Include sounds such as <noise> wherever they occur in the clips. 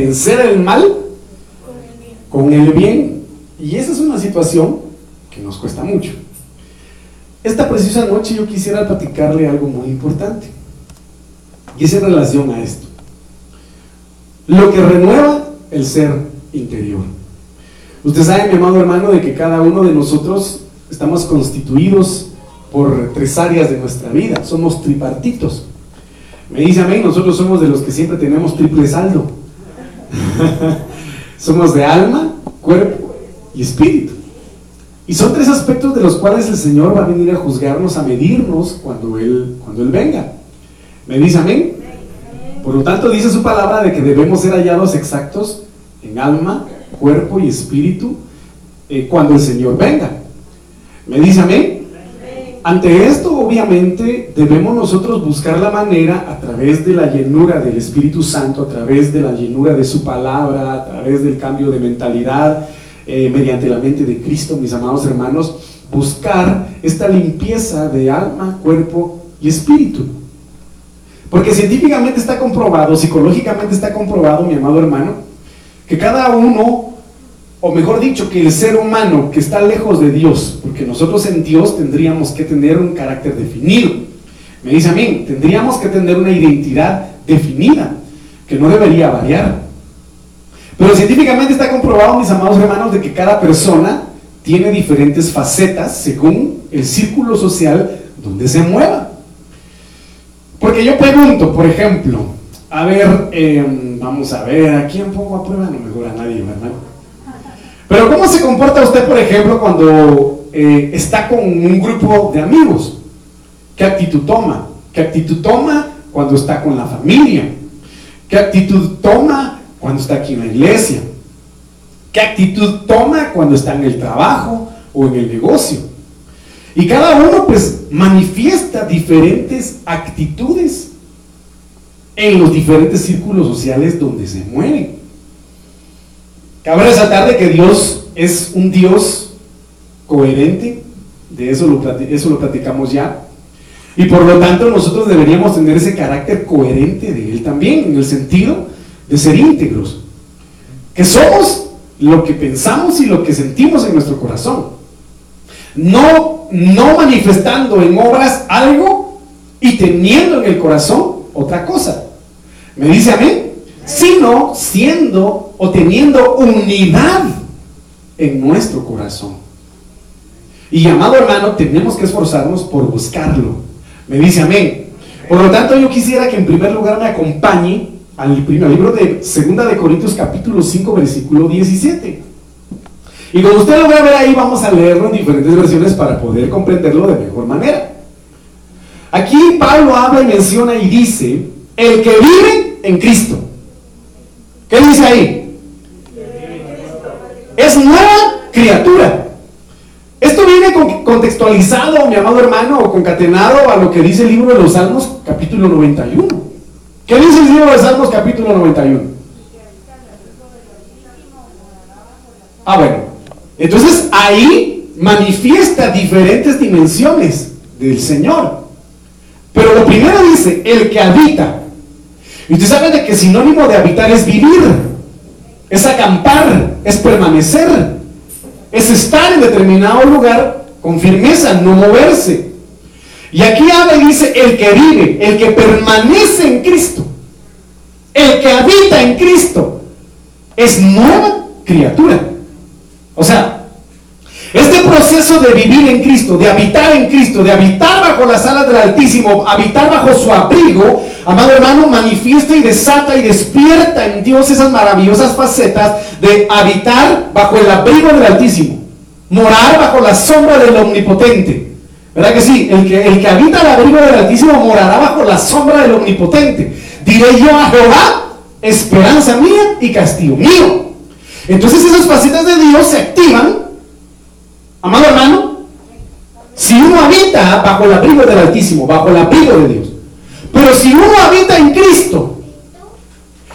vencer el mal con el bien. Y esa es una situación que nos cuesta mucho. Esta preciosa noche yo quisiera platicarle algo muy importante. Y es en relación a esto. Lo que renueva el ser interior. Usted sabe, mi amado hermano, de que cada uno de nosotros estamos constituidos por tres áreas de nuestra vida. Somos tripartitos. Me dice a mí, nosotros somos de los que siempre tenemos triple saldo. <laughs> somos de alma, cuerpo y espíritu. Y son tres aspectos de los cuales el Señor va a venir a juzgarnos, a medirnos cuando Él, cuando él venga. ¿Me dice amén? Por lo tanto, dice su palabra de que debemos ser hallados exactos en alma, cuerpo y espíritu eh, cuando el Señor venga. ¿Me dice amén? Ante esto, obviamente, debemos nosotros buscar la manera a través de la llenura del Espíritu Santo, a través de la llenura de su palabra, a través del cambio de mentalidad, eh, mediante la mente de Cristo, mis amados hermanos, buscar esta limpieza de alma, cuerpo y espíritu. Porque científicamente está comprobado, psicológicamente está comprobado, mi amado hermano, que cada uno, o mejor dicho, que el ser humano que está lejos de Dios, porque nosotros en Dios tendríamos que tener un carácter definido. Me dice a mí, tendríamos que tener una identidad definida, que no debería variar. Pero científicamente está comprobado, mis amados hermanos, de que cada persona tiene diferentes facetas según el círculo social donde se mueva. Porque yo pregunto, por ejemplo, a ver, em, vamos a ver, ¿a quién pongo a prueba? No mejor a nadie, ¿verdad? Pero ¿cómo se comporta usted, por ejemplo, cuando eh, está con un grupo de amigos? ¿Qué actitud toma? ¿Qué actitud toma cuando está con la familia? ¿Qué actitud toma cuando está aquí en la iglesia? ¿Qué actitud toma cuando está en el trabajo o en el negocio? Y cada uno pues manifiesta diferentes actitudes en los diferentes círculos sociales donde se mueven. Cabe resaltar de que Dios es un Dios coherente, de eso lo, eso lo platicamos ya, y por lo tanto nosotros deberíamos tener ese carácter coherente de Él también, en el sentido de ser íntegros, que somos lo que pensamos y lo que sentimos en nuestro corazón. No no manifestando en obras algo y teniendo en el corazón otra cosa. ¿Me dice a mí? Sino siendo o teniendo unidad en nuestro corazón. Y amado hermano, tenemos que esforzarnos por buscarlo. Me dice amén. Por lo tanto, yo quisiera que en primer lugar me acompañe al primer libro de Segunda de Corintios capítulo 5 versículo 17. Y como usted lo va a ver ahí, vamos a leerlo en diferentes versiones para poder comprenderlo de mejor manera. Aquí Pablo habla y menciona y dice, el que vive en Cristo. ¿Qué dice ahí? Es nueva criatura. Esto viene contextualizado, mi amado hermano, o concatenado a lo que dice el libro de los Salmos, capítulo 91. ¿Qué dice el libro de Salmos, capítulo 91? Ah, bueno. Entonces ahí manifiesta diferentes dimensiones del Señor. Pero lo primero dice, el que habita. Y usted sabe de que sinónimo de habitar es vivir, es acampar, es permanecer, es estar en determinado lugar con firmeza, no moverse. Y aquí habla dice, el que vive, el que permanece en Cristo, el que habita en Cristo, es nueva criatura. O sea, este proceso de vivir en Cristo, de habitar en Cristo, de habitar bajo las alas del Altísimo, habitar bajo su abrigo, amado hermano, manifiesta y desata y despierta en Dios esas maravillosas facetas de habitar bajo el abrigo del Altísimo, morar bajo la sombra del Omnipotente. ¿Verdad que sí? El que, el que habita el abrigo del Altísimo morará bajo la sombra del Omnipotente. Diré yo a Jehová, esperanza mía y castigo mío. Entonces esas facetas de Dios se activan, amado hermano, si uno habita bajo el abrigo del Altísimo, bajo el abrigo de Dios. Pero si uno habita en Cristo,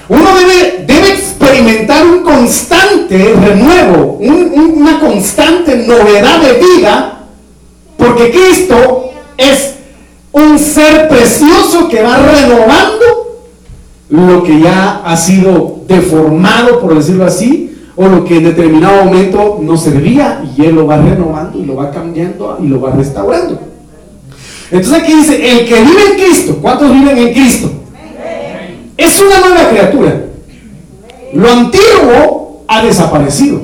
uno debe, debe experimentar un constante renuevo, una constante novedad de vida, porque Cristo es un ser precioso que va renovando lo que ya ha sido deformado, por decirlo así, o lo que en determinado momento no servía y Él lo va renovando y lo va cambiando y lo va restaurando. Entonces aquí dice, el que vive en Cristo, ¿cuántos viven en Cristo? Es una nueva criatura. Lo antiguo ha desaparecido.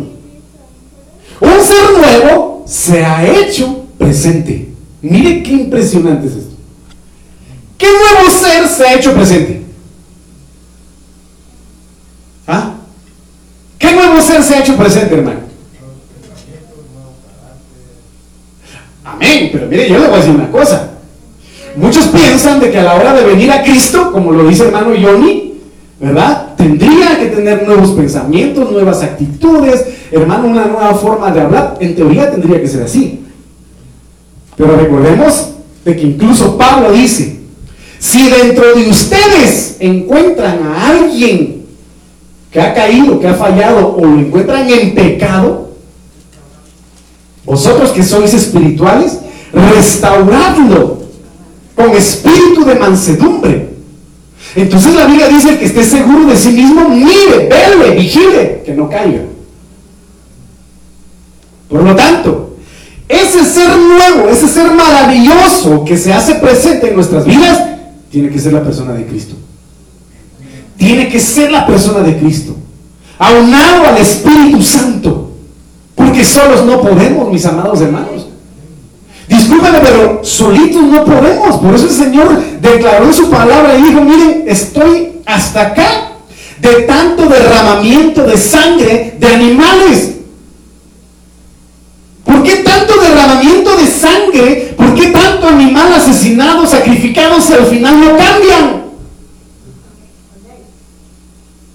Un ser nuevo se ha hecho presente. Mire qué impresionante es esto. ¿Qué nuevo ser se ha hecho presente? ¿Ah? ¿Qué nuevo ser se ha hecho presente, hermano? Amén, pero mire, yo le voy a decir una cosa. Muchos piensan de que a la hora de venir a Cristo, como lo dice hermano Johnny, ¿verdad? Tendría que tener nuevos pensamientos, nuevas actitudes, hermano, una nueva forma de hablar. En teoría tendría que ser así. Pero recordemos de que incluso Pablo dice, si dentro de ustedes encuentran a alguien que ha caído, que ha fallado o lo encuentran en pecado, vosotros que sois espirituales, restauradlo con espíritu de mansedumbre. Entonces la Biblia dice que esté seguro de sí mismo, mire, vele, vigile, que no caiga. Por lo tanto, ese ser nuevo, ese ser maravilloso que se hace presente en nuestras vidas, tiene que ser la persona de Cristo. Tiene que ser la persona de Cristo. Aunado al Espíritu Santo. Porque solos no podemos, mis amados hermanos. Discúlpame, pero solitos no podemos. Por eso el Señor declaró su palabra y dijo, miren, estoy hasta acá de tanto derramamiento de sangre de animales. ¿Por qué tanto derramamiento de sangre? ¿Por qué tanto animal asesinado, sacrificado si al final no cambian?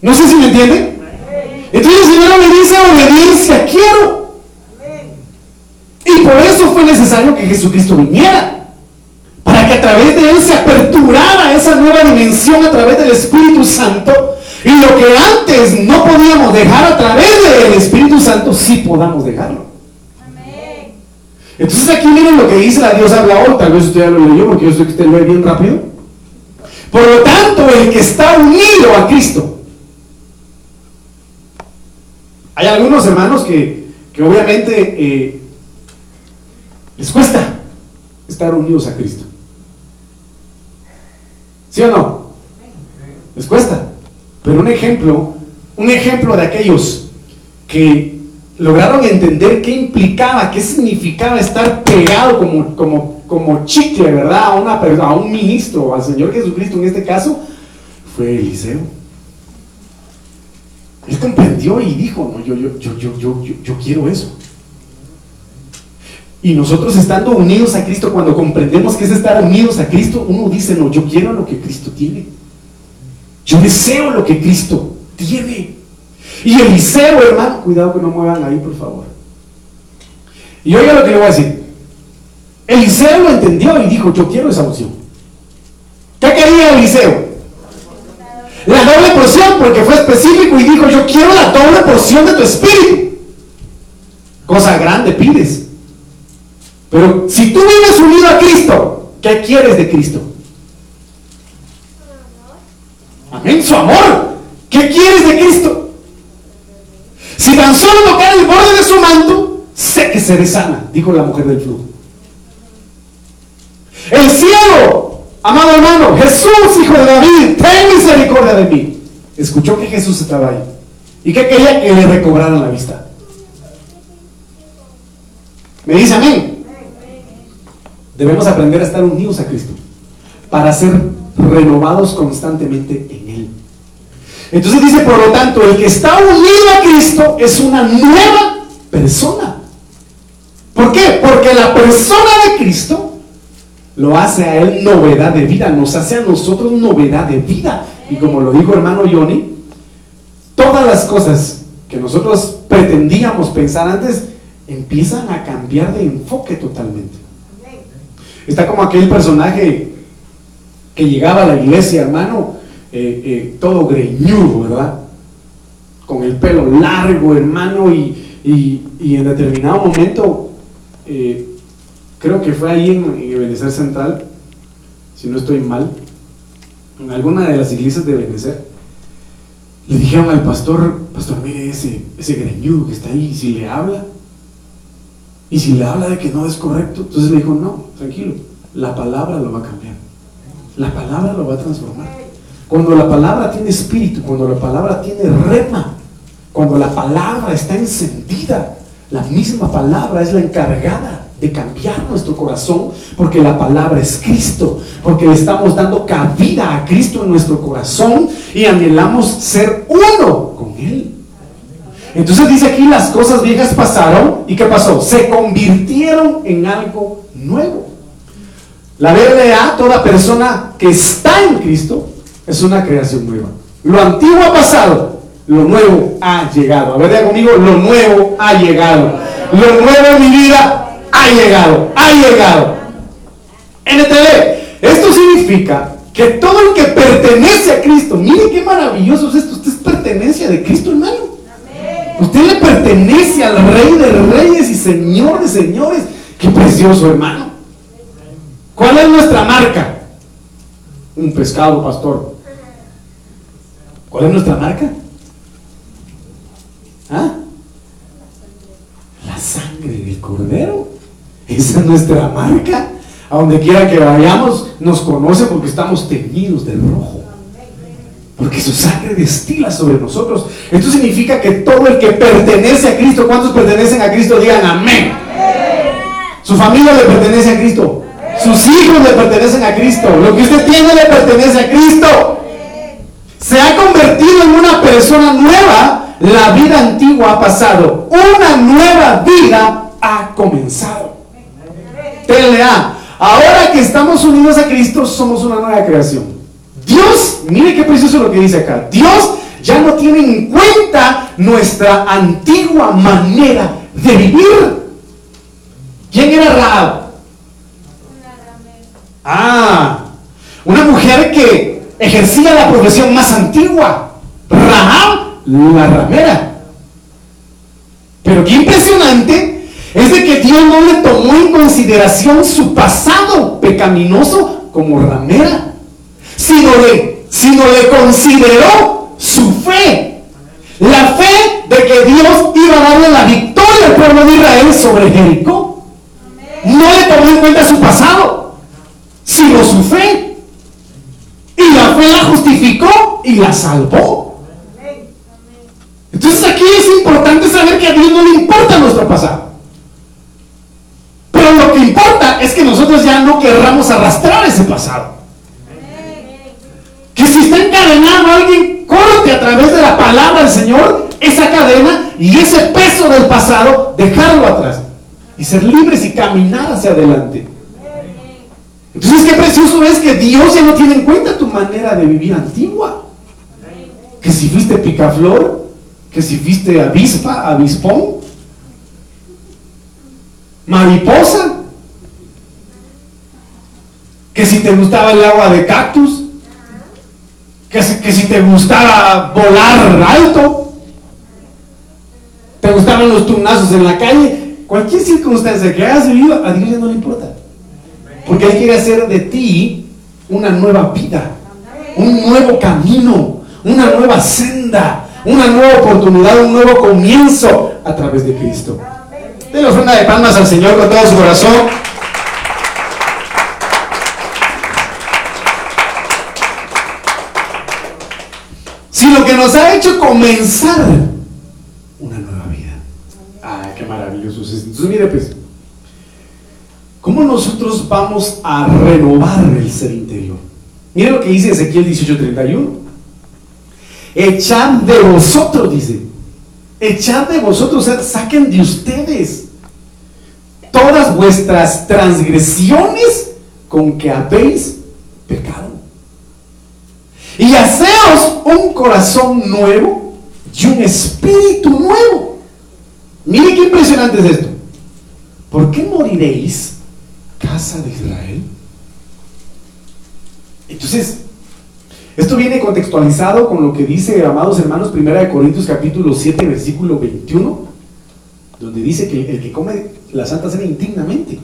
No sé si me entienden. Entonces el Señor me dice obediencia, quiero. Por eso fue necesario que Jesucristo viniera. Para que a través de Él se aperturara esa nueva dimensión a través del Espíritu Santo. Y lo que antes no podíamos dejar a través del Espíritu Santo, sí podamos dejarlo. Entonces aquí miren lo que dice la diosa hoy, tal vez usted ya lo leyó porque yo sé que usted lee bien rápido. Por lo tanto, el que está unido a Cristo. Hay algunos hermanos que, que obviamente eh, les cuesta estar unidos a Cristo. ¿Sí o no? Les cuesta. Pero un ejemplo, un ejemplo de aquellos que lograron entender qué implicaba, qué significaba estar pegado como, como, como chicle, ¿verdad? A, una, a un ministro, al Señor Jesucristo en este caso, fue Eliseo. Él comprendió y dijo, no, yo, yo, yo, yo, yo, yo quiero eso. Y nosotros estando unidos a Cristo, cuando comprendemos que es estar unidos a Cristo, uno dice, no, yo quiero lo que Cristo tiene. Yo deseo lo que Cristo tiene. Y Eliseo, hermano, cuidado que no muevan ahí, por favor. Y oiga lo que le voy a decir. Eliseo lo entendió y dijo, yo quiero esa opción. ¿Qué quería Eliseo? La doble porción, porque fue específico y dijo, yo quiero la doble porción de tu espíritu. Cosa grande pides. Pero si tú vives unido a Cristo, ¿qué quieres de Cristo? Amén, su amor. ¿Qué quieres de Cristo? Si tan solo tocar el borde de su manto, sé que seré sana, dijo la mujer del flujo. El cielo, amado hermano, Jesús, hijo de David, ten misericordia de mí. Escuchó que Jesús estaba ahí y que quería que le recobraran la vista. Me dice amén. Debemos aprender a estar unidos a Cristo para ser renovados constantemente en Él. Entonces dice, por lo tanto, el que está unido a Cristo es una nueva persona. ¿Por qué? Porque la persona de Cristo lo hace a Él novedad de vida, nos hace a nosotros novedad de vida. Y como lo dijo hermano Johnny, todas las cosas que nosotros pretendíamos pensar antes empiezan a cambiar de enfoque totalmente. Está como aquel personaje que llegaba a la iglesia, hermano, eh, eh, todo greñudo, ¿verdad? Con el pelo largo, hermano, y, y, en determinado momento, eh, creo que fue ahí en, en Ebenezer Central, si no estoy mal, en alguna de las iglesias de Benecer, le dijeron al pastor, pastor, mire ese, ese greñudo que está ahí, si le habla, y si le habla de que no es correcto, entonces le dijo, no, tranquilo, la palabra lo va a cambiar. La palabra lo va a transformar. Cuando la palabra tiene espíritu, cuando la palabra tiene rema, cuando la palabra está encendida, la misma palabra es la encargada de cambiar nuestro corazón, porque la palabra es Cristo, porque le estamos dando cabida a Cristo en nuestro corazón y anhelamos ser uno con Él. Entonces dice aquí, las cosas viejas pasaron y ¿qué pasó? Se convirtieron en algo nuevo. La verdad, toda persona que está en Cristo es una creación nueva. Lo antiguo ha pasado, lo nuevo ha llegado. A ver, conmigo, lo nuevo ha llegado. Lo nuevo en mi vida ha llegado, ha llegado. NTV, esto significa que todo el que pertenece a Cristo, mire qué maravilloso es esto, usted es pertenencia de Cristo, hermano. Usted le pertenece al Rey de Reyes y Señor de Señores. Qué precioso, hermano. ¿Cuál es nuestra marca? Un pescado, pastor. ¿Cuál es nuestra marca? ¿Ah? La sangre del cordero. Esa es nuestra marca. A donde quiera que vayamos, nos conoce porque estamos teñidos de rojo. Porque su sangre destila sobre nosotros. Esto significa que todo el que pertenece a Cristo, ¿cuántos pertenecen a Cristo? Digan amén. Su familia le pertenece a Cristo. Sus hijos le pertenecen a Cristo. Lo que usted tiene le pertenece a Cristo. Se ha convertido en una persona nueva. La vida antigua ha pasado. Una nueva vida ha comenzado. TLA. Ahora que estamos unidos a Cristo, somos una nueva creación. Dios, mire qué precioso lo que dice acá. Dios ya no tiene en cuenta nuestra antigua manera de vivir. ¿Quién era Raab? Ah, una mujer que ejercía la profesión más antigua. Rahab, la ramera. Pero qué impresionante es de que Dios no le tomó en consideración su pasado pecaminoso como ramera sino le, sino le consideró su fe. La fe de que Dios iba a darle la victoria al pueblo de Israel sobre Jericó. No le tomó en cuenta su pasado, sino su fe. Y la fe la justificó y la salvó. Entonces aquí es importante saber que a Dios no le importa nuestro pasado. Pero lo que importa es que nosotros ya no querramos arrastrar ese pasado. Si está encadenado alguien, corte a través de la palabra del Señor esa cadena y ese peso del pasado, dejarlo atrás y ser libres y caminar hacia adelante. Entonces, qué precioso es que Dios ya no tiene en cuenta tu manera de vivir antigua. Que si fuiste picaflor, que si fuiste avispa, avispón, mariposa, que si te gustaba el agua de cactus, que si, te gustaba volar alto, te gustaban los turnazos en la calle, cualquier circunstancia que hayas vivido, a Dios ya no le importa. Porque Él quiere hacer de ti una nueva vida, un nuevo camino, una nueva senda, una nueva oportunidad, un nuevo comienzo a través de Cristo. la ofrenda de palmas al Señor con todo su corazón. Lo que nos ha hecho comenzar una nueva vida. Ay, qué maravilloso es Entonces, mire, pues, ¿cómo nosotros vamos a renovar el ser interior? Mire lo que dice Ezequiel 18:31. Echad de vosotros, dice. Echad de vosotros, saquen de ustedes todas vuestras transgresiones con que habéis pecado y haceos un corazón nuevo y un espíritu nuevo. Mire qué impresionante es esto. ¿Por qué moriréis, casa de Israel? Entonces, esto viene contextualizado con lo que dice, amados hermanos, 1 Corintios capítulo 7, versículo 21, donde dice que el que come la Santa Cena indignamente,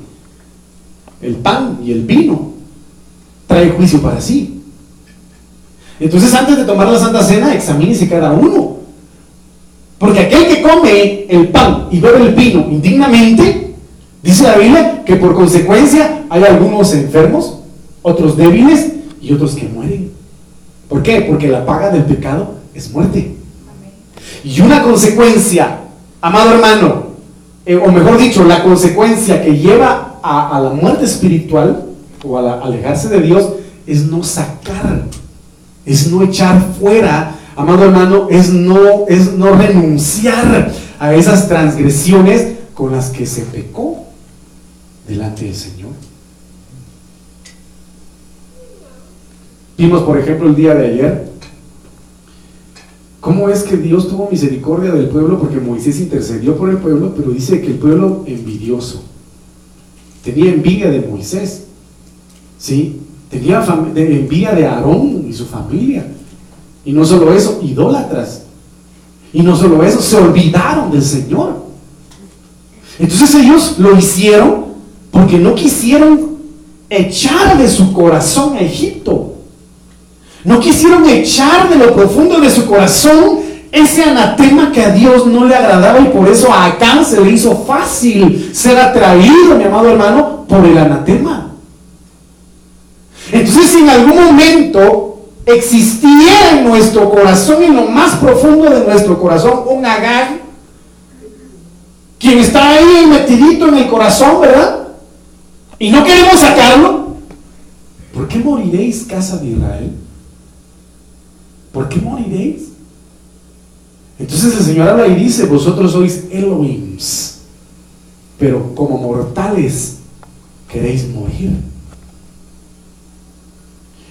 el pan y el vino, trae juicio para sí. Entonces antes de tomar la Santa Cena, examínese cada uno. Porque aquel que come el pan y bebe el vino indignamente, dice la Biblia que por consecuencia hay algunos enfermos, otros débiles y otros que mueren. ¿Por qué? Porque la paga del pecado es muerte. Y una consecuencia, amado hermano, eh, o mejor dicho, la consecuencia que lleva a, la muerte espiritual o a alejarse de Dios es no sacar, es no echar fuera amado hermano, es no, es no renunciar a esas transgresiones con las que se pecó delante del Señor. Vimos, por ejemplo, el día de ayer, cómo es que Dios tuvo misericordia del pueblo porque Moisés intercedió por el pueblo, pero dice que el pueblo envidioso tenía envidia de Moisés, ¿sí? Tenía envidia de Aarón y su familia. Y no solo eso, idólatras. Y no solo eso, se olvidaron del Señor. Entonces ellos lo hicieron porque no quisieron echar de su corazón a Egipto. No quisieron echar de lo profundo de su corazón ese anatema que a Dios no le agradaba y por eso a Acán se le hizo fácil ser atraído, mi amado hermano, por el anatema. Si en algún momento existiera en nuestro corazón, en lo más profundo de nuestro corazón, un Agag, quien está ahí metidito en el corazón, ¿verdad? Y no queremos sacarlo. ¿Por qué moriréis, casa de Israel? ¿Por qué moriréis? Entonces el Señor habla y dice, vosotros sois Elohims, pero como mortales queréis morir.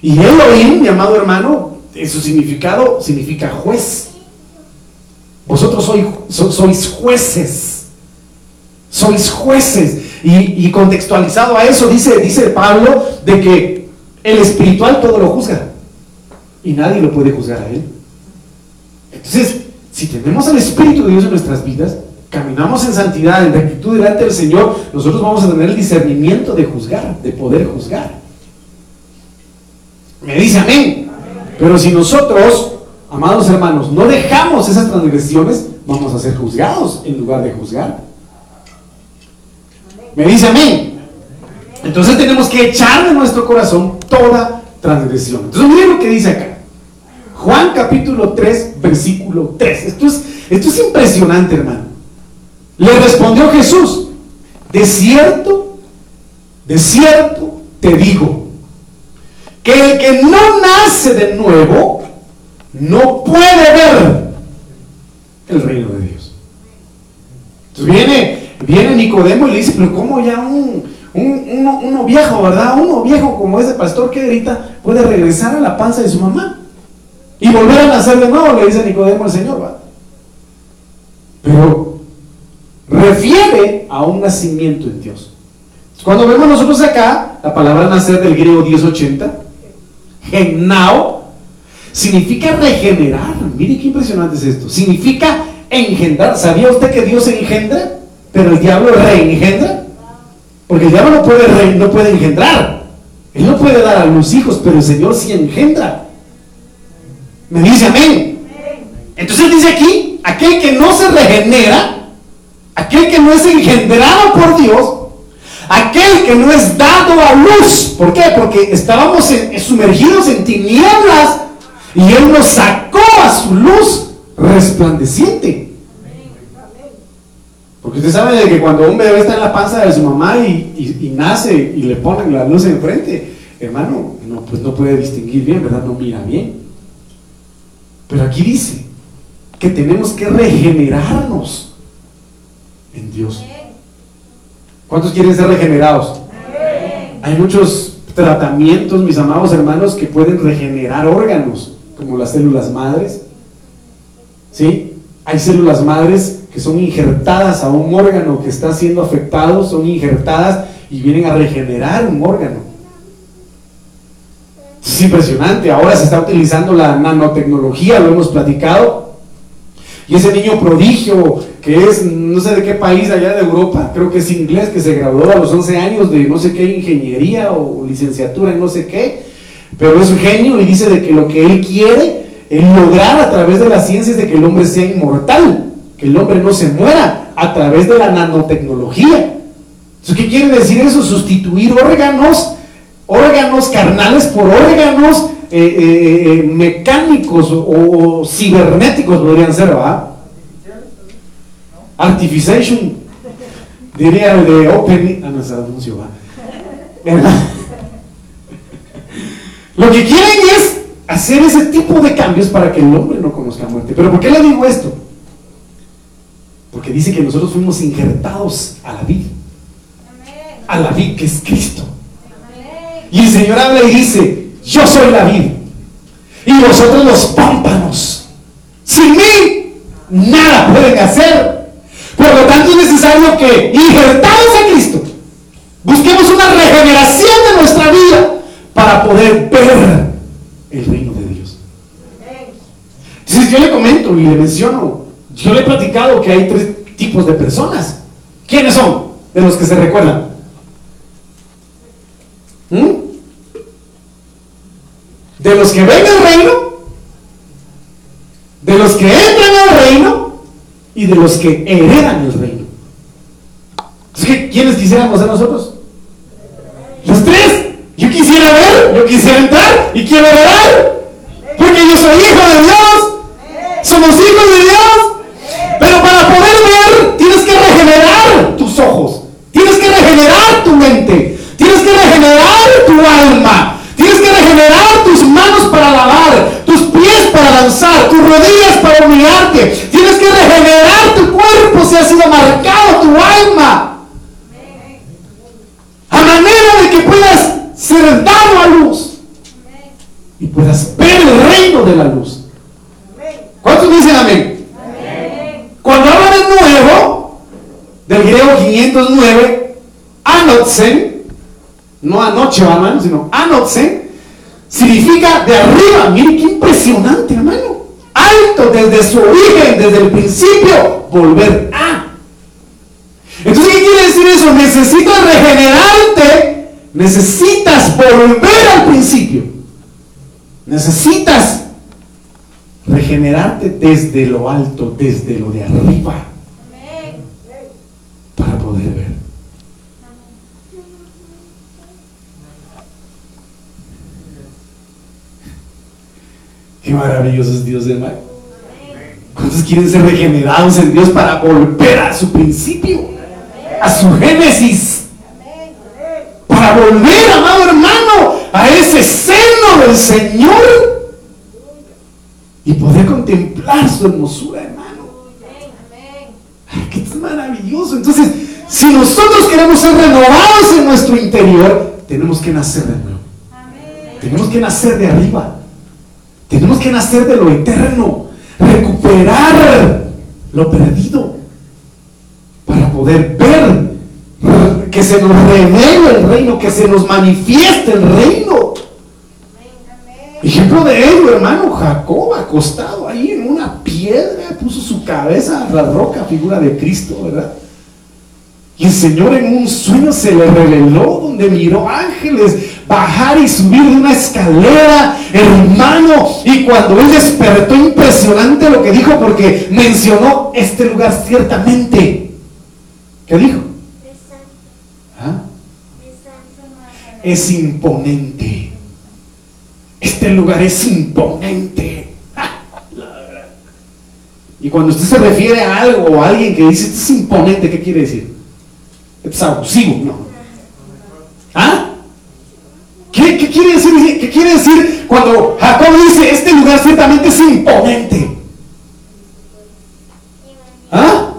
Y Elohim, mi amado hermano, en su significado significa juez. Vosotros sois, sois jueces. Sois jueces. Y, contextualizado a eso, dice, dice Pablo de que el espiritual todo lo juzga. Y nadie lo puede juzgar a él. Entonces, si tenemos al Espíritu de Dios en nuestras vidas, caminamos en santidad, en rectitud delante del Señor, nosotros vamos a tener el discernimiento de juzgar, de poder juzgar. Me dice amén. Pero si nosotros, amados hermanos, no dejamos esas transgresiones, vamos a ser juzgados en lugar de juzgar. Me dice amén. Entonces tenemos que echar de nuestro corazón toda transgresión. Entonces miren lo que dice acá. Juan capítulo 3, versículo 3. Esto es, esto es impresionante, hermano. Le respondió Jesús, de cierto, de cierto te digo que el que no nace de nuevo no puede ver el reino de Dios. Entonces viene, viene Nicodemo y le dice, pero ¿cómo ya un, uno, viejo, verdad? Uno viejo como ese pastor que grita puede regresar a la panza de su mamá y volver a nacer de nuevo, le dice Nicodemo al Señor, ¿va? Pero refiere a un nacimiento en Dios. Cuando vemos nosotros acá la palabra nacer del griego 1080, Genao significa regenerar. Mire qué impresionante es esto. Significa engendrar. ¿Sabía usted que Dios engendra? Pero el diablo reengendra. Porque el diablo no puede, no puede engendrar. Él no puede dar a los hijos, pero el Señor sí engendra. Me dice amén. Entonces dice aquí, aquel que no se regenera, aquel que no es engendrado por Dios, Aquel que no es dado a luz. ¿Por qué? Porque estábamos sumergidos en tinieblas y Él nos sacó a su luz resplandeciente. Porque usted sabe de que cuando un bebé está en la panza de su mamá y, nace y le ponen la luz enfrente, hermano, no, pues no puede distinguir bien, ¿verdad? No mira bien. Pero aquí dice que tenemos que regenerarnos en Dios. ¿Cuántos quieren ser regenerados? Hay muchos tratamientos, mis amados hermanos, que pueden regenerar órganos, como las células madres. ¿Sí? Hay células madres que son injertadas a un órgano que está siendo afectado, son injertadas y vienen a regenerar un órgano. Es impresionante. Ahora se está utilizando la nanotecnología, lo hemos platicado, y ese niño prodigio que es no sé de qué país allá de Europa, creo que es inglés, que se graduó a los 11 años de no sé qué ingeniería o licenciatura en no sé qué, Pero es un genio y dice de que lo que él quiere es lograr a través de la ciencia es de que el hombre sea inmortal, que el hombre no se muera a través de la nanotecnología. ¿qué quiere decir eso? Sustituir órganos, órganos carnales por órganos eh, eh, eh, mecánicos o, cibernéticos podrían ser, ¿verdad? Artificial, diría el de Open. Ah, no, es anuncio. <laughs> Lo que quieren es hacer ese tipo de cambios para que el hombre no conozca muerte. ¿Pero por qué le digo esto? Porque dice que nosotros fuimos injertados a la vida a la vid que es Cristo. Y el Señor habla y dice, yo soy la vid y vosotros los pámpanos. Sin mí nada pueden hacer. Por lo tanto es necesario que, injertados a Cristo, busquemos una regeneración de nuestra vida para poder ver el reino de Dios. Entonces yo le comento y le menciono, yo le he platicado que hay tres tipos de personas. ¿Quiénes son? De los que se recuerdan. ¿Mm? De los que ven el reino, de los que y de los que heredan el reino. ¿Quiénes quisiéramos ser nosotros? Los tres. Yo quisiera ver, yo quisiera entrar y quiero heredar. Porque yo soy hijo de Dios. Somos hijos de Dios. Pero para poder ver, tienes que regenerar tus ojos. Tienes que regenerar tu mente. Tienes que regenerar tu alma. Regenerar tus manos para lavar, tus pies para danzar, tus rodillas para humillarte. Tienes que regenerar tu cuerpo si ha sido marcado tu alma. A manera de que puedas ser dado a luz y puedas ver el reino de la luz. ¿Cuántos dicen amén? Cuando hablan de nuevo, del griego 509, anotsen, no anoche, hermano, sino anotse, significa de arriba. Miren qué impresionante, hermano. Alto desde su origen, desde el principio, volver a. Entonces, ¿qué quiere decir eso? Necesitas regenerarte, necesitas volver al principio. Necesitas regenerarte desde lo alto, desde lo de arriba, para poder ver. Qué maravilloso es Dios, hermano. ¿Cuántos quieren ser regenerados en Dios para volver a su principio? A su génesis. Para volver, amado hermano, a ese seno del Señor. Y poder contemplar su hermosura, hermano. Ay, qué maravilloso. Entonces, si nosotros queremos ser renovados en nuestro interior, tenemos que nacer de nuevo. Tenemos que nacer de arriba. Tenemos que nacer de lo eterno, recuperar lo perdido para poder ver que se nos revele el reino, que se nos manifieste el reino. Ejemplo de ello, hermano, Jacob acostado ahí en una piedra, puso su cabeza a la roca, figura de Cristo, ¿verdad? Y el Señor en un sueño se le reveló donde miró ángeles bajar y subir de una escalera, hermano. Y cuando él despertó, impresionante lo que dijo, porque mencionó este lugar ciertamente. ¿Qué dijo? ¿Ah? Es imponente. Este lugar es imponente. <laughs> Y cuando usted se refiere a algo o a alguien que dice, esto es imponente, ¿qué quiere decir? es abusivo, no. ¿Ah? ¿Qué, quiere decir, ¿Qué quiere decir cuando Jacob dice, este lugar ciertamente es imponente? ¿Ah?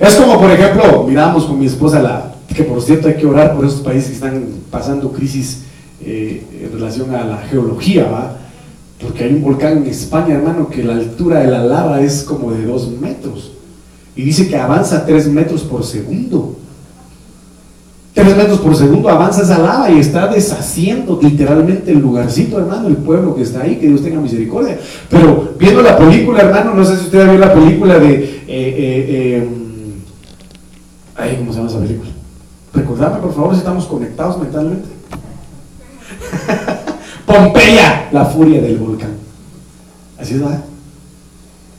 Es como, por ejemplo, miramos con mi esposa, la, que por cierto hay que orar por esos países que están pasando crisis eh, en relación a la geología, ¿va? Porque hay un volcán en España, hermano, que la altura de la lava es como de dos metros. Y dice que avanza 3 metros por segundo. 3 metros por segundo avanza esa lava y está deshaciendo literalmente el lugarcito, hermano, el pueblo que está ahí, que Dios tenga misericordia. Pero viendo la película, hermano, no sé si usted vio la película de... Eh, eh, eh, ay, ¿cómo se llama esa película? Recordadme, por favor, si estamos conectados mentalmente. <laughs> Pompeya, la furia del volcán. Así es, ¿verdad?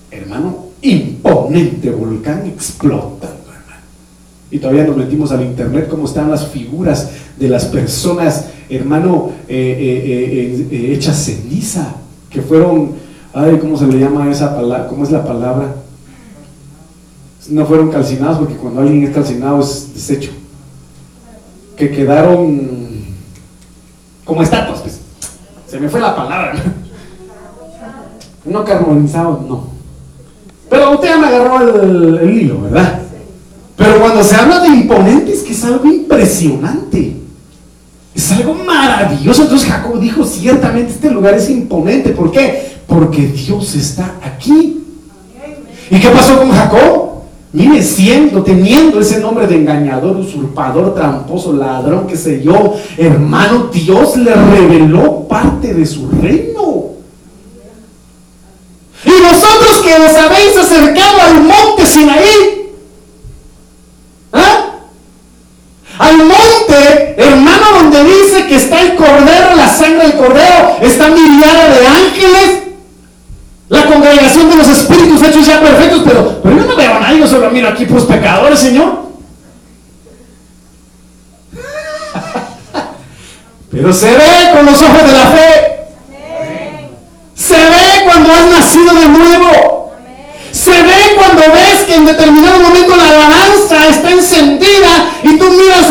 Hermano, imponente volcán hermano. Y todavía nos metimos al internet cómo están las figuras de las personas, hermano, eh, eh, eh, hechas ceniza, que fueron, ay, ¿cómo se le llama esa palabra? ¿Cómo es la palabra? No fueron calcinados porque cuando alguien es calcinado es desecho. Que quedaron como estatuas, pues. Se me fue la palabra. No carbonizados, no. Pero usted ya me agarró el, hilo, ¿verdad? Pero cuando se habla de imponentes, que es algo impresionante. Es algo maravilloso. Entonces Jacob dijo, ciertamente este lugar es imponente. ¿Por qué? Porque Dios está aquí. ¿Y qué pasó con Jacob? Mire, siendo, teniendo ese nombre de engañador, usurpador, tramposo, ladrón, que sé yo, hermano, Dios le reveló parte de su reino. Y vosotros que os habéis acercado al monte Sinaí, ¿ah? al hermano, donde dice que está el cordero, la sangre del cordero, está miriada de ángeles, la congregación de los espíritus hechos ya perfectos, pero, pero yo no veo a nadie, yo solo miro aquí pues pecadores, Señor. <laughs> pero se ve con los ojos de la fe. Se ve cuando has nacido de nuevo. Se ve cuando ves que en determinado momento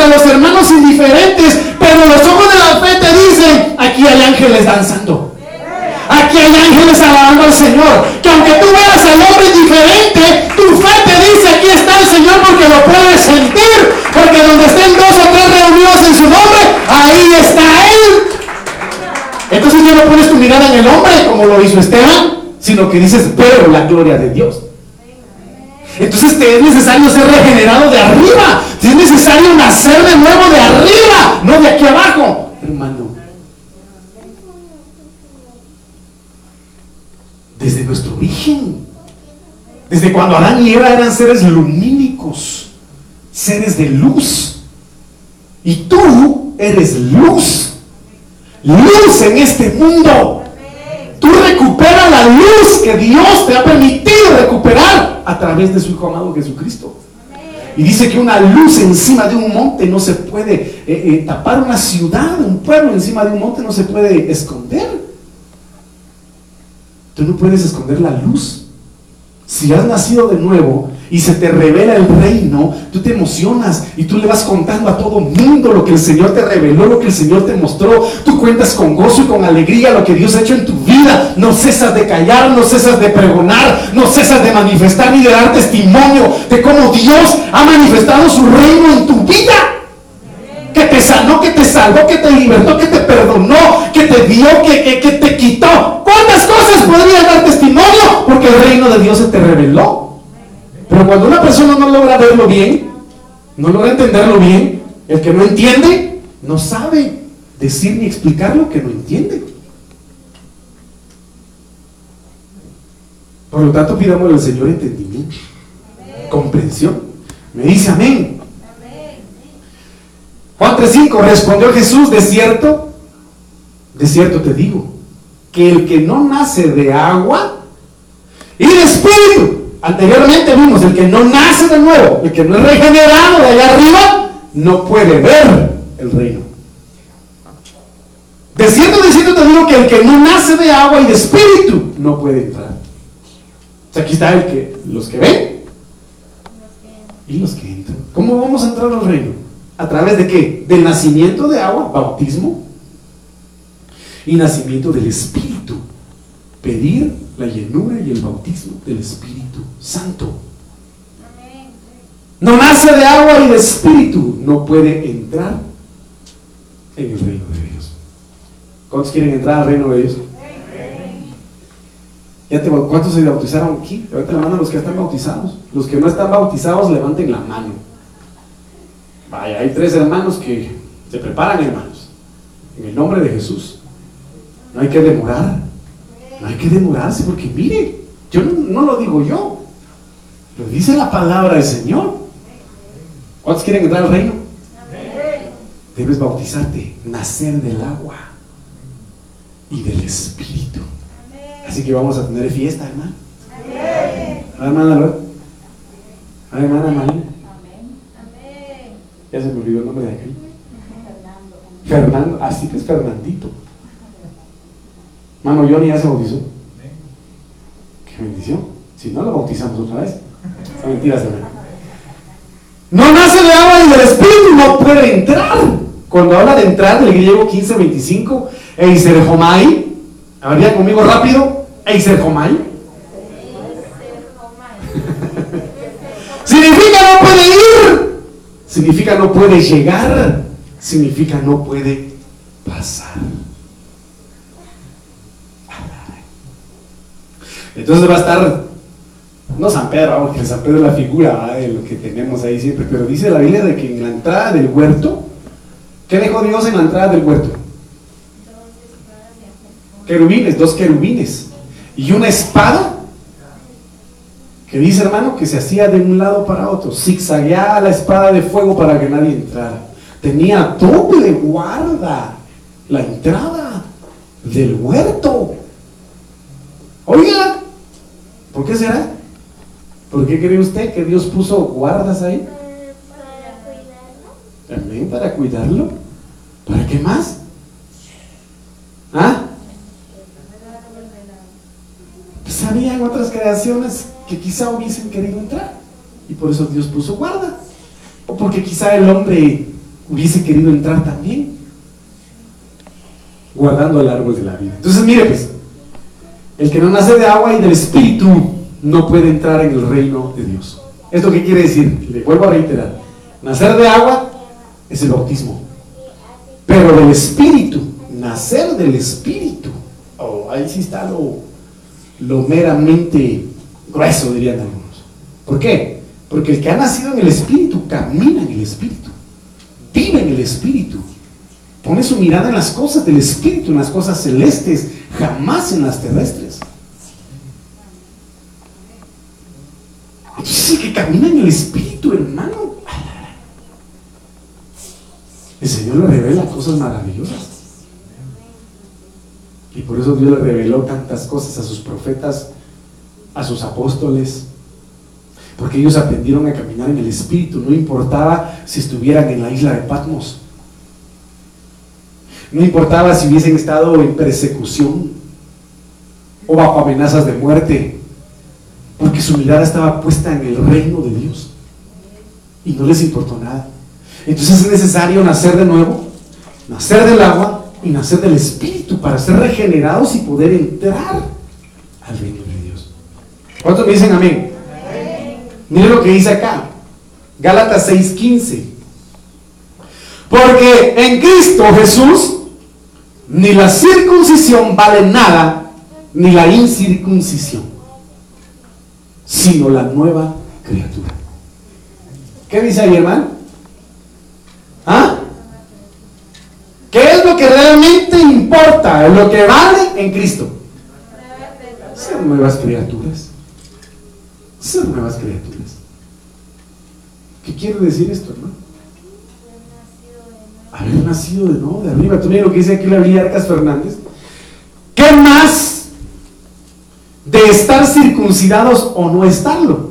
a los hermanos indiferentes, pero los ojos de la fe te dicen, aquí hay ángeles danzando. Aquí hay ángeles alabando al Señor. Que aunque tú veas al hombre diferente, tu fe te dice, aquí está el Señor porque lo puedes sentir. Porque donde estén dos o tres reunidos en su nombre, ahí está Él. Entonces ya no pones tu mirada en el hombre como lo hizo Esteban, sino que dices, pero la gloria de Dios. Entonces te es necesario ser regenerado de arriba. Te es necesario nacer de nuevo de arriba, no de aquí abajo. Hermano, desde nuestro origen. Desde cuando Adán y Eva eran seres lumínicos, seres de luz. Y tú eres luz. Luz en este mundo. Tú recuperas la luz que Dios te ha permitido recuperar a través de su Hijo amado Jesucristo. Y dice que una luz encima de un monte no se puede eh, eh, tapar una ciudad, un pueblo encima de un monte no se puede esconder. Tú no puedes esconder la luz. Si has nacido de nuevo y se te revela el reino, tú te emocionas y tú le vas contando a todo mundo lo que el Señor te reveló, lo que el Señor te mostró. Tú cuentas con gozo y con alegría lo que Dios ha hecho en tu vida. No cesas de callar, no cesas de pregonar, no cesas de manifestar ni de dar testimonio de cómo Dios ha manifestado su reino en tu vida que te sanó, que te salvó, que te libertó, que te perdonó, que te dio, que, que, te quitó. ¿Cuántas cosas podría dar testimonio? Porque el reino de Dios se te reveló. Pero cuando una persona no logra verlo bien, no logra entenderlo bien, el que no entiende, no sabe decir ni explicar lo que no entiende. Por lo tanto, pidamos al Señor entendimiento, comprensión. Me dice amén. Juan 3.5 respondió Jesús, de cierto, de cierto te digo, que el que no nace de agua y de espíritu, anteriormente vimos, el que no nace de nuevo, el que no es regenerado de allá arriba, no puede ver el reino. De cierto, de cierto te digo que el que no nace de agua y de espíritu no puede entrar. aquí está el que, los que ven y los que entran. ¿Cómo vamos a entrar al reino? ¿A través de qué? Del nacimiento de agua, bautismo, y nacimiento del Espíritu. Pedir la llenura y el bautismo del Espíritu Santo. No nace de agua y de espíritu, no puede entrar en el reino de Dios. ¿Cuántos quieren entrar al reino de Dios? ¿Ya te, ¿Cuántos se bautizaron aquí? Levanta la mano los que están bautizados. Los que no están bautizados, levanten la mano. Vaya, hay tres hermanos que se preparan, hermanos. En el nombre de Jesús. No hay que demorar. No hay que demorarse porque mire, yo no, lo digo yo. Lo dice la palabra del Señor. ¿Cuántos quieren entrar al reino? Debes bautizarte, nacer del agua. y del Espíritu. Así que vamos a tener fiesta, hermano. Hermana. Hermana María. Ya se me olvidó el nombre de aquel. Fernando. Así que es Fernandito. Mano Johnny ya se bautizó. Qué bendición. Si no, lo bautizamos otra vez. Son mentiras, hermano. No nace de agua y del Espíritu, no puede entrar. Cuando habla de entrar, del griego 1525, Eiserhomai, a ver, conmigo rápido, Eiserhomai. significa no puede ir, significa no puede llegar, significa no puede pasar. Entonces va a estar, no San Pedro, porque San Pedro es la figura de lo que tenemos ahí siempre, pero dice la Biblia de que en la entrada del huerto, ¿qué dejó Dios en la entrada del huerto? Querubines, dos querubines y una espada que dice hermano que se hacía de un lado para otro, zigzagueaba la espada de fuego para que nadie entrara. Tenía doble guarda la entrada del huerto. Oiga, ¿por qué será? ¿Por qué cree usted que Dios puso guardas ahí? Para cuidarlo. También para cuidarlo. ¿Para qué más? ¿Ah? Pues habían otras creaciones que quizá hubiesen querido entrar y por eso Dios puso guarda. O porque quizá el hombre hubiese querido entrar también, guardando el árbol de la vida. Entonces, mire pues, el que no nace de agua y del espíritu no puede entrar en el reino de Dios. ¿Esto qué quiere decir? Le vuelvo a reiterar. Nacer de agua es el bautismo. Pero del espíritu, nacer del espíritu, oh, ahí sí está lo, lo meramente grueso, dirían algunos. ¿Por qué? Porque el que ha nacido en el espíritu camina en el espíritu, vive en el espíritu, pone su mirada en las cosas del espíritu, en las cosas celestes, jamás en las terrestres. El que camina en el espíritu, hermano, el Señor le revela cosas maravillosas. Y por eso Dios le reveló tantas cosas a sus profetas, a sus apóstoles, porque ellos aprendieron a caminar en el Espíritu, no importaba si estuvieran en la isla de Patmos, no importaba si hubiesen estado en persecución o bajo amenazas de muerte, porque su mirada estaba puesta en el reino de Dios y no les importó nada. Entonces es necesario nacer de nuevo, nacer del agua y nacer del Espíritu para ser regenerados y poder entrar al reino de Dios. ¿Cuántos me dicen amén? Miren lo que dice acá, Gálatas 6:15. Porque en Cristo Jesús ni la circuncisión vale nada, ni la incircuncisión, sino la nueva criatura. ¿Qué dice ahí, hermano? ¿Ah? ¿Qué es lo que realmente importa? Lo que vale en Cristo. Ser nuevas criaturas. Ser nuevas criaturas. ¿Qué quiere decir esto, hermano? Haber nacido de nuevo, de arriba. Tú mira lo que dice aquí la Biblia Arcas Fernández. ¿Qué más de estar circuncidados o no estarlo?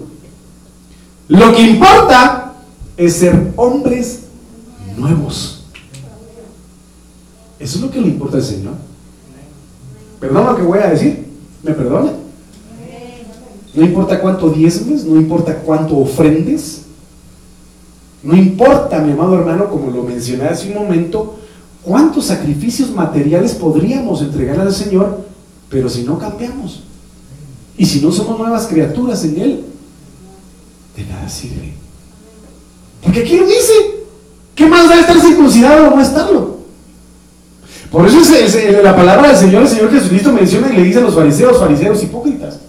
Lo que importa es ser hombres nuevos. Eso es lo que le importa al Señor. Perdón lo que voy a decir. ¿Me perdona? No importa cuánto diezmes, no importa cuánto ofrendes. No importa, mi amado hermano, como lo mencioné hace un momento, cuántos sacrificios materiales podríamos entregar al Señor, pero si no cambiamos y si no somos nuevas criaturas en Él, de nada sirve. Porque aquí lo dice. ¿Qué más da estar circuncidado o no estarlo? Por eso es, la palabra del Señor, el Señor Jesucristo menciona y le dice a los fariseos, fariseos hipócritas,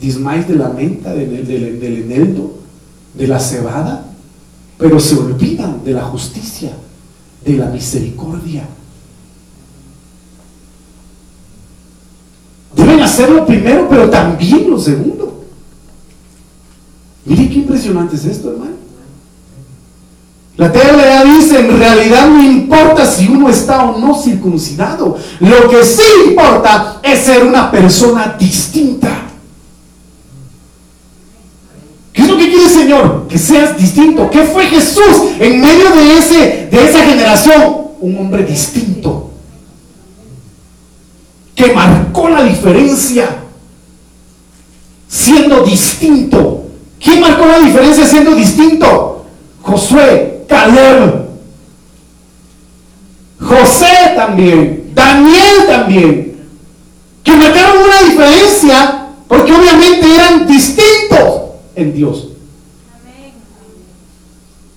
dismáis de la menta, del eneldo, de la cebada, pero se olvidan de la justicia, de la misericordia. Deben hacerlo primero, pero también lo segundo. Mire qué impresionante es esto, hermano. La TLA dice, en realidad no importa si uno está o no circuncidado. Lo que sí importa es ser una persona distinta. ¿Qué es lo que quiere el Señor? Que seas distinto. ¿Qué fue Jesús en medio de, ese, de esa generación? Un hombre distinto. Que marcó la diferencia. Siendo distinto. ¿Quién marcó la diferencia siendo distinto? Josué, Caleb, José también, Daniel también, que marcaron una diferencia porque obviamente eran distintos en Dios.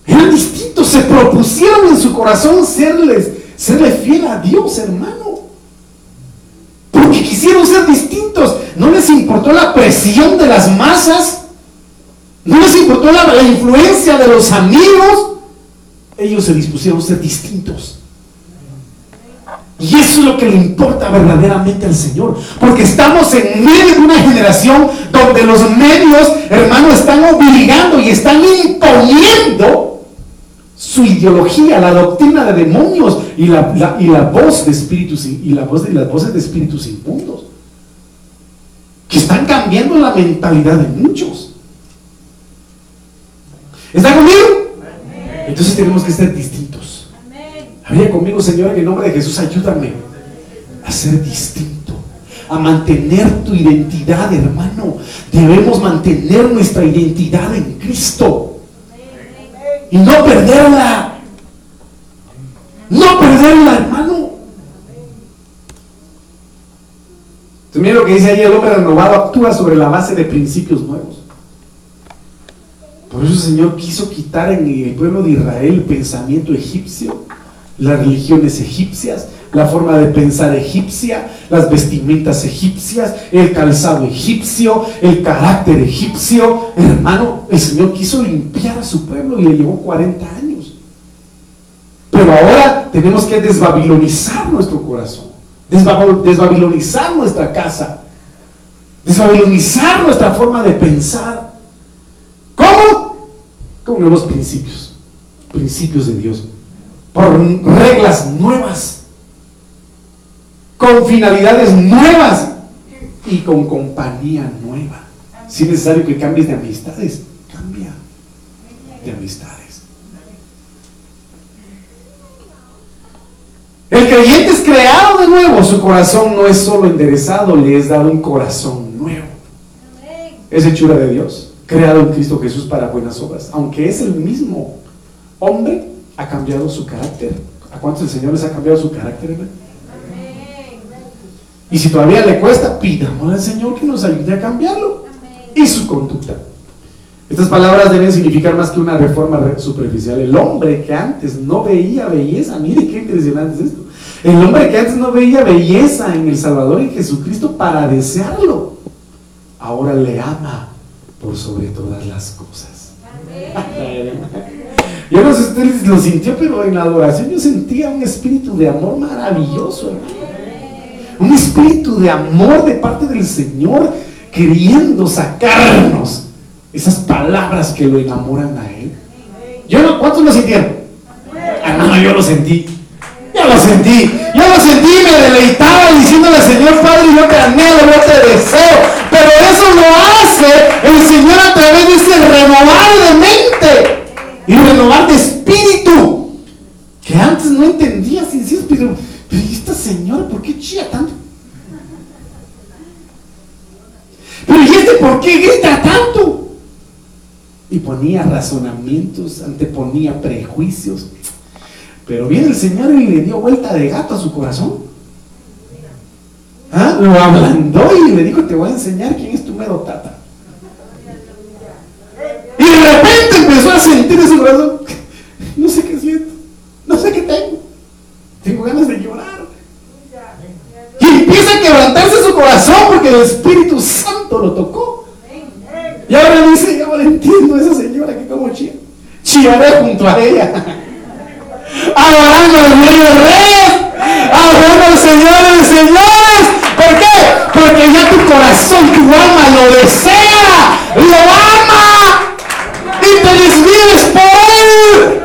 Eran distintos, se propusieron en su corazón serles, serle fiel a Dios, hermano. Porque quisieron ser distintos. No les importó la presión de las masas. No les importó la, influencia de los amigos. Ellos se dispusieron a ser distintos. Y eso es lo que le importa verdaderamente al Señor. Porque estamos en medio de una generación donde los medios, hermanos, están obligando y están imponiendo su ideología, la doctrina de demonios y la, y la voz de espíritus y la voz de las voces de espíritus inmundos. Que están cambiando la mentalidad de muchos. ¿Está conmigo? Entonces tenemos que ser distintos. Habría conmigo, Señor, en el nombre de Jesús, ayúdame a ser distinto, a mantener tu identidad, hermano. Debemos mantener nuestra identidad en Cristo y no perderla. No perderla, hermano. Mira lo que dice ahí, el hombre renovado actúa sobre la base de principios nuevos. Por eso el Señor quiso quitar en el pueblo de Israel el pensamiento egipcio, las religiones egipcias, la forma de pensar egipcia, las vestimentas egipcias, el calzado egipcio, el carácter egipcio. Hermano, el Señor quiso limpiar a su pueblo y le llevó 40 años. Pero ahora tenemos que desbabilonizar nuestro corazón, desbabilonizar nuestra casa, desbabilonizar nuestra forma de pensar. ¿Cómo? con nuevos principios, principios de Dios, por reglas nuevas, con finalidades nuevas y con compañía nueva. Si es necesario que cambies de amistades, cambia de amistades. El creyente es creado de nuevo, su corazón no es solo enderezado, le es dado un corazón nuevo. Es hechura de Dios creado en Cristo Jesús para buenas obras. Aunque es el mismo hombre, ha cambiado su carácter. ¿A cuántos el Señor les ha cambiado su carácter, Y si todavía le cuesta, pidamos al Señor que nos ayude a cambiarlo. Y su conducta. Estas palabras deben significar más que una reforma superficial. El hombre que antes no veía belleza, mire qué impresionante es esto. El hombre que antes no veía belleza en el Salvador, en Jesucristo, para desearlo, ahora le ama por sobre todas las cosas. Yo no sé si usted lo sintió, pero en la adoración yo sentía un espíritu de amor maravilloso, Un espíritu de amor de parte del Señor queriendo sacarnos esas palabras que lo enamoran a Él. Yo ¿Cuántos lo sintieron? Ah, no, yo lo sentí. Yo lo sentí. Yo lo sentí y me deleitaba diciéndole, Señor Padre, yo te anhelo, yo te deseo. Pero eso lo hace el Señor a través de ese renovar de mente y renovar de espíritu. Que antes no entendía, si decías, pero, pero ¿y esta señora por qué chilla tanto? Pero ¿y este por qué grita tanto? Y ponía razonamientos, anteponía prejuicios. Pero viene el Señor y le dio vuelta de gato a su corazón. ¿Ah? Lo ablandó y le dijo, te voy a enseñar quién es tu mero tata. Y de repente empezó a sentir en su corazón, quebrantarse su corazón porque el Espíritu Santo lo tocó. Y ahora dice, yo ahora entiendo a esa señora que como chía. Chillaré junto a ella. Adorando al rey de reyes. Adorando al Señor de señores. ¿Por qué? Porque ya tu corazón, tu alma lo desea. Lo ama. Y te desvives por él.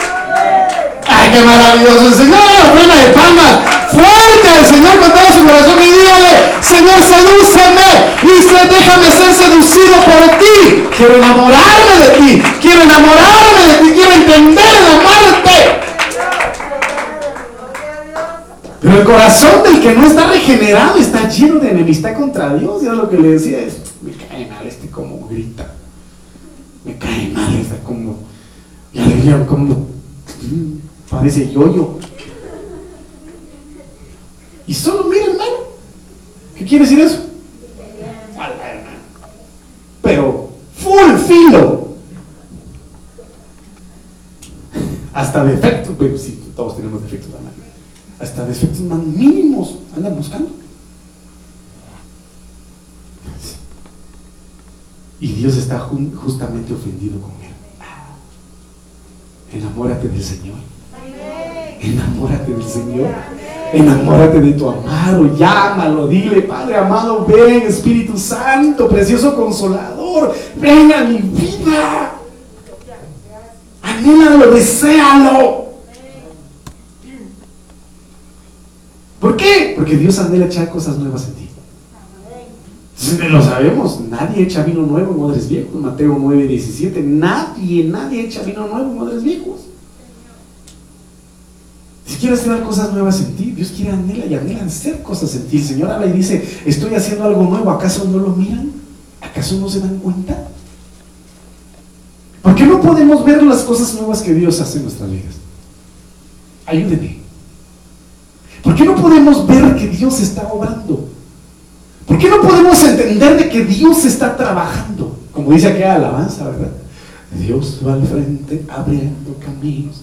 ¡Ay, qué maravilloso! El Señor, una de palmas. Fuerte al Señor con todo su corazón y dígale. Señor, sedúceme. Dice, déjame ser seducido por ti. Quiero enamorarme de ti. Quiero enamorarme de ti. Quiero entender el amor de ti. Pero el corazón del que no está regenerado está lleno de enemistad contra Dios. Y es lo que le decía, es, me cae mal este como grita. Me cae mal este como, ya le dijeron como, mm, parece yoyo. -yo. Y solo miren ¿Qué quiere decir eso? Pero full filo. Hasta defectos, pues sí, todos tenemos defectos, hermano hasta defectos más mínimos andan buscando. Y Dios está justamente ofendido con él. Enamórate del Señor. Enamórate del Señor. Enamórate de tu amado. Llámalo. Dile, Padre amado, ven, Espíritu Santo, precioso consolador. Ven a mi vida. Anhélalo, deséalo. ¿Por qué? Porque Dios anhela echar cosas nuevas en ti. Lo sabemos, nadie echa vino nuevo en odres viejos. Mateo 9, 17. Nadie, nadie echa vino nuevo en odres viejos. Si quieres hacer cosas nuevas en ti, Dios quiere anhela y anhela hacer cosas en ti. El Señor habla y dice, estoy haciendo algo nuevo, ¿acaso no lo miran? ¿Acaso no se dan cuenta? ¿Por qué no podemos ver las cosas nuevas que Dios hace en nuestras vidas? Ayúdeme. ¿Por qué no podemos ver que Dios está obrando? ¿Por qué no podemos entender de que Dios está trabajando? Como dice aquella alabanza, ¿verdad? Dios va al frente abriendo caminos,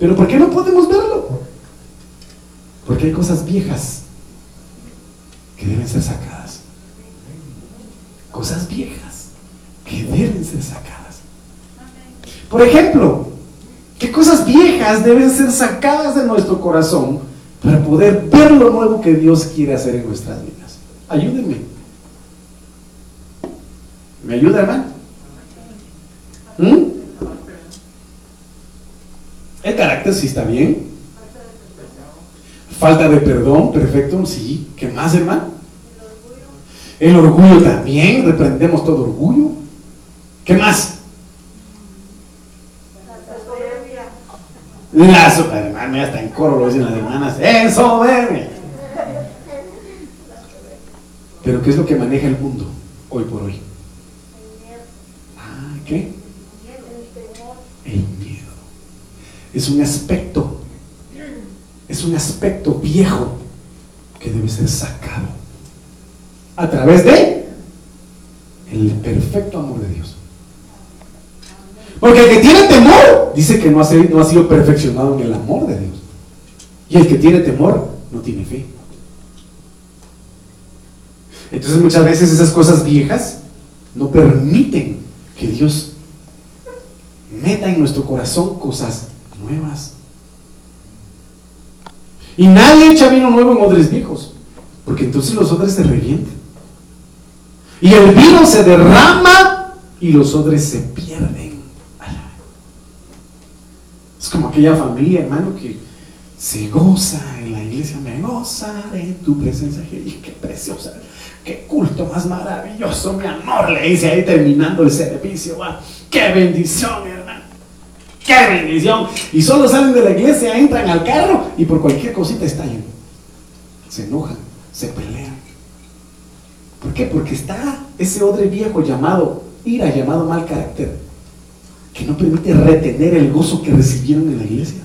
Pero ¿por qué no podemos verlo? Porque hay cosas viejas que deben ser sacadas. Cosas viejas que deben ser sacadas. Por ejemplo, ¿Qué cosas viejas deben ser sacadas de nuestro corazón para poder ver lo nuevo que Dios quiere hacer en nuestras vidas? Ayúdenme. ¿Me ayuda, hermano? ¿Mm? El carácter sí está bien. Falta de perdón, perfecto, sí. ¿Qué más, hermano? El orgullo también, reprendemos todo orgullo. ¿Qué más? La soberbia, hasta en coro lo dicen las hermanas, ¡en soberbia! Pero ¿qué es lo que maneja el mundo hoy por hoy? Ah, ¿qué? El miedo. Es un aspecto, es un aspecto viejo que debe ser sacado a través de el perfecto amor de Dios. Porque el que tiene temor dice que no ha, sido, perfeccionado en el amor de Dios. Y el que tiene temor no tiene fe. Entonces muchas veces esas cosas viejas no permiten que Dios meta en nuestro corazón cosas nuevas. Y nadie echa vino nuevo en odres viejos, porque entonces los odres se revientan. Y el vino se derrama y los odres se pierden como aquella familia, hermano, que se goza en la iglesia, me goza en tu presencia. Y qué preciosa, qué culto más maravilloso, mi amor, le dice ahí terminando el servicio. ¡Qué bendición, hermano! ¡Qué bendición! Y solo salen de la iglesia, entran al carro y por cualquier cosita estallan. Se enojan, se pelean. ¿Por qué? Porque está ese odre viejo llamado ira, llamado mal carácter que no permite retener el gozo que recibieron en la iglesia.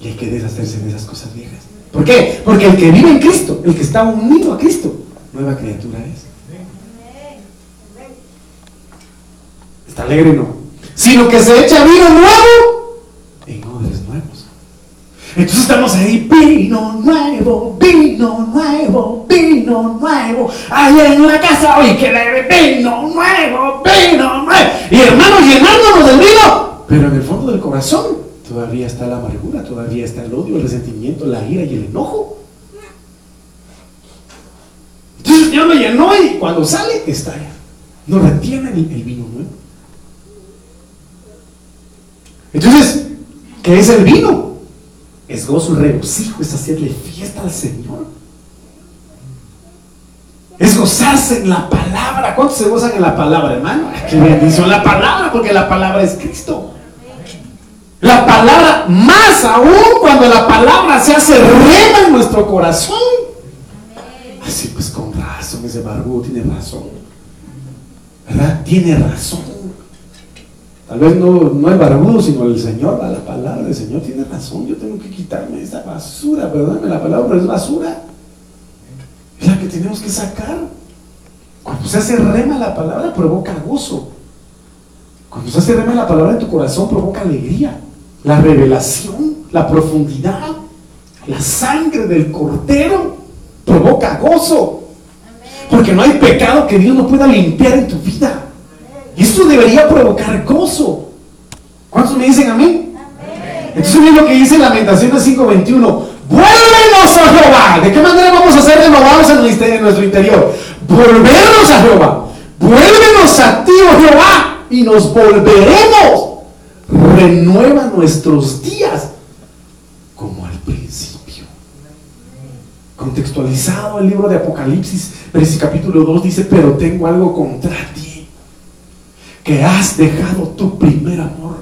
Y hay que deshacerse de esas cosas viejas. ¿Por qué? Porque el que vive en Cristo, el que está unido a Cristo, nueva criatura es. ¿Está alegre no? Sino que se echa vino nuevo en odres nuevos. Entonces estamos ahí, vino nuevo, vino nuevo, vino nuevo. Ahí en la casa hoy que vino nuevo, vino nuevo. Y hermanos, llenándonos del vino. Pero en el fondo del corazón todavía está la amargura, todavía está el odio, el resentimiento, la ira y el enojo. Entonces Dios lo llenó y cuando sale está allá. No retiene el, el vino nuevo. Entonces, ¿qué es el vino? Es gozo y regocijo, es hacerle fiesta al Señor. Es gozarse en la palabra. ¿Cuántos se gozan en la palabra, hermano? Qué bendición la palabra, porque la palabra es Cristo. La palabra, más aún cuando la palabra se hace rema en nuestro corazón. Así pues, con razón, ese barbudo tiene razón. ¿Verdad? Tiene razón. Tal vez no, no el barbudo, sino el Señor, la palabra del Señor tiene razón. Yo tengo que quitarme esta basura, perdóname la palabra, pero es basura. Es la que tenemos que sacar. Cuando se hace rema la palabra, provoca gozo. Cuando se hace rema la palabra en tu corazón, provoca alegría. La revelación, la profundidad, la sangre del cordero provoca gozo. Porque no hay pecado que Dios no pueda limpiar en tu vida. Y esto debería provocar gozo. ¿Cuántos me dicen amén? Entonces miren lo que dice Lamentaciones 5:21. Vuélvenos a Jehová. ¿De qué manera vamos a ser renovados en nuestro interior? Volvernos a Jehová. Vuélvenos a ti, oh Jehová, y nos volveremos. Renueva nuestros días como al principio. Contextualizado el libro de Apocalipsis, capítulo 2 dice, pero tengo algo contra ti, que has dejado tu primer amor.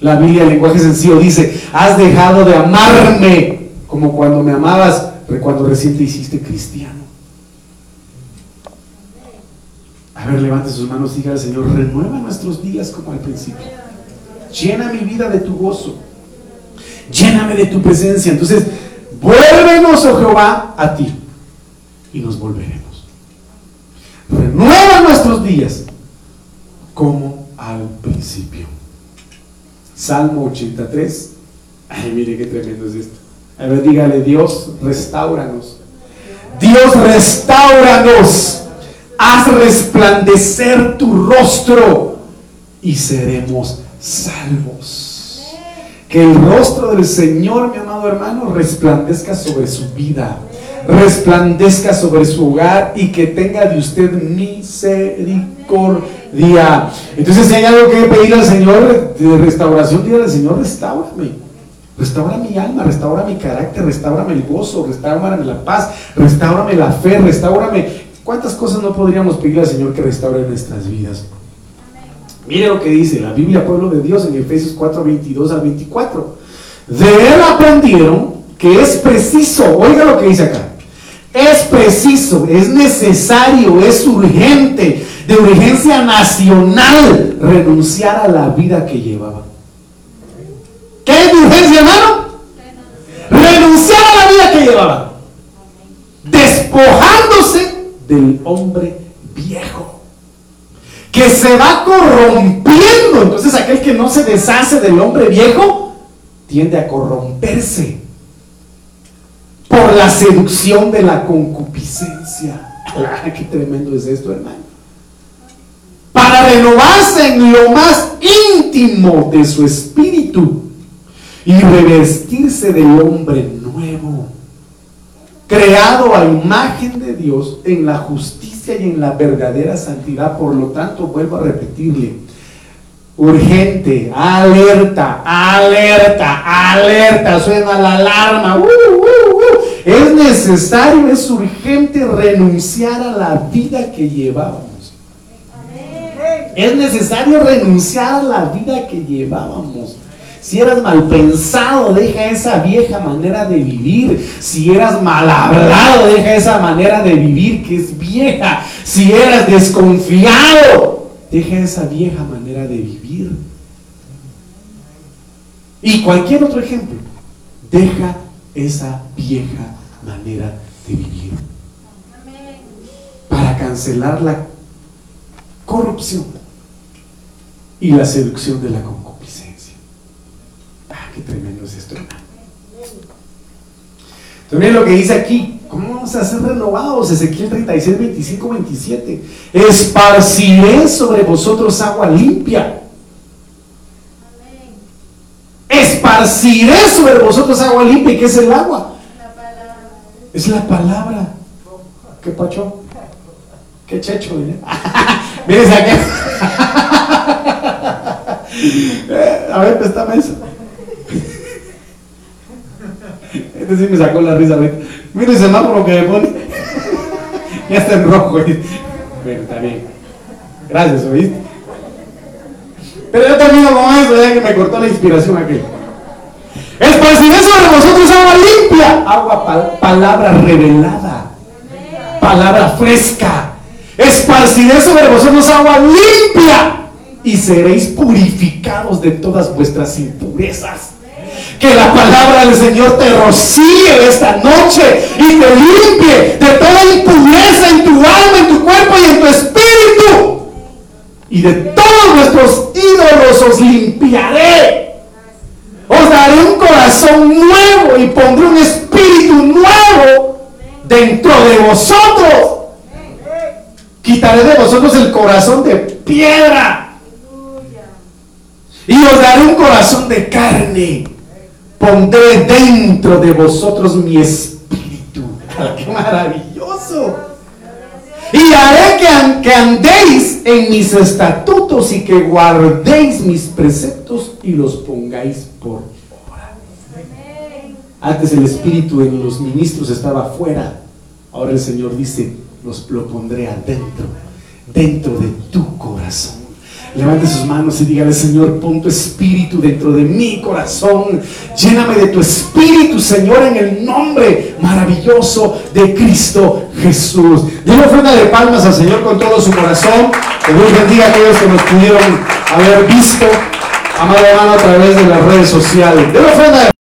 La Biblia, el lenguaje sencillo, dice, has dejado de amarme como cuando me amabas, cuando recién te hiciste cristiano. A ver, levante sus manos y diga al Señor, renueva nuestros días como al principio. Llena mi vida de tu gozo. Lléname de tu presencia. Entonces, vuélvenos, oh Jehová, a ti. Y nos volveremos. Renueva nuestros días como al principio. Salmo 83. Ay, mire qué tremendo es esto. A ver, dígale, Dios, restauranos. Dios, restauranos. Haz resplandecer tu rostro y seremos salvos. Que el rostro del Señor, mi amado hermano, resplandezca sobre su vida, resplandezca sobre su hogar y que tenga de usted misericordia. Entonces, si hay algo que pedir al Señor de restauración, dígale al Señor, restaurame. Restaura mi alma, restaura mi carácter, restaurame el gozo, restaurame la paz, restaurame la fe, restaurame. ¿Cuántas cosas no podríamos pedir al Señor que restaure nuestras vidas? Mire lo que dice la Biblia, pueblo de Dios, en Efesios 4, 22 al 24. De él aprendieron que es preciso, oiga lo que dice acá, es preciso, es necesario, es urgente, de urgencia nacional, renunciar a la vida que llevaba. ¿Qué es urgencia, hermano? Renunciar a la vida que llevaba. Despojándose del hombre viejo que se va corrompiendo. Entonces aquel que no se deshace del hombre viejo tiende a corromperse por la seducción de la concupiscencia. qué tremendo es esto, hermano. Para renovarse en lo más íntimo de su espíritu y revestirse del hombre nuevo, creado a imagen de Dios en la justicia y en la verdadera santidad. Por lo tanto, vuelvo a repetirle, urgente, alerta, alerta, alerta, suena la alarma. Uh. Es necesario, es urgente renunciar a la vida que llevábamos. Es necesario renunciar a la vida que llevábamos. Si eras mal pensado, deja esa vieja manera de vivir. Si eras mal hablado, deja esa manera de vivir que es vieja. Si eras desconfiado, deja esa vieja manera de vivir. Y cualquier otro ejemplo, deja esa vieja manera de vivir. Para cancelar la corrupción y la seducción de la concupiscencia. Qué tremendo es esto, También lo que dice aquí, ¿Cómo vamos a ser renovados? Ezequiel 36, 25, 27. Esparciré sobre vosotros agua limpia. Esparciré sobre vosotros agua limpia. ¿Y qué es el agua? Es la palabra. ¿Qué pacho? ¿Qué checho? <laughs> Mire, Mire aquí. <laughs> A ver, está eso. Este sí me sacó la risa ahorita. Mira el semáforo que me pone. <laughs> ya está en rojo. Bueno, está bien. Gracias, ¿oíste? Pero yo termino con eso, ya que me cortó la inspiración aquí. Esparciré sobre vosotros agua limpia, agua, palabra revelada, palabra fresca. Esparciré sobre vosotros agua limpia y seréis purificados de todas vuestras impurezas. Que la palabra del Señor te rocíe esta noche y te limpie de toda impureza en tu alma, en tu cuerpo y en tu espíritu. Y de todos nuestros ídolos os limpiaré. Daré un corazón nuevo y pondré un espíritu nuevo dentro de vosotros. Quitaré de vosotros el corazón de piedra. Y os daré un corazón de carne pondré dentro de vosotros mi espíritu. <laughs> ¡Qué maravilloso! Y haré que, andéis en mis estatutos y que guardéis mis preceptos y los pongáis por. Antes el espíritu en los ministros estaba afuera. Ahora el Señor dice, los lo pondré adentro, dentro de tu corazón. Levante sus manos y dígale, Señor, pon tu espíritu dentro de mi corazón. Lléname de tu espíritu, Señor, en el nombre maravilloso de Cristo Jesús. Dile ofrenda de palmas al Señor con todo su corazón. Que Dios bendiga a aquellos que nos pudieron haber visto, amado hermano, a través de las redes sociales. Dile ofrenda de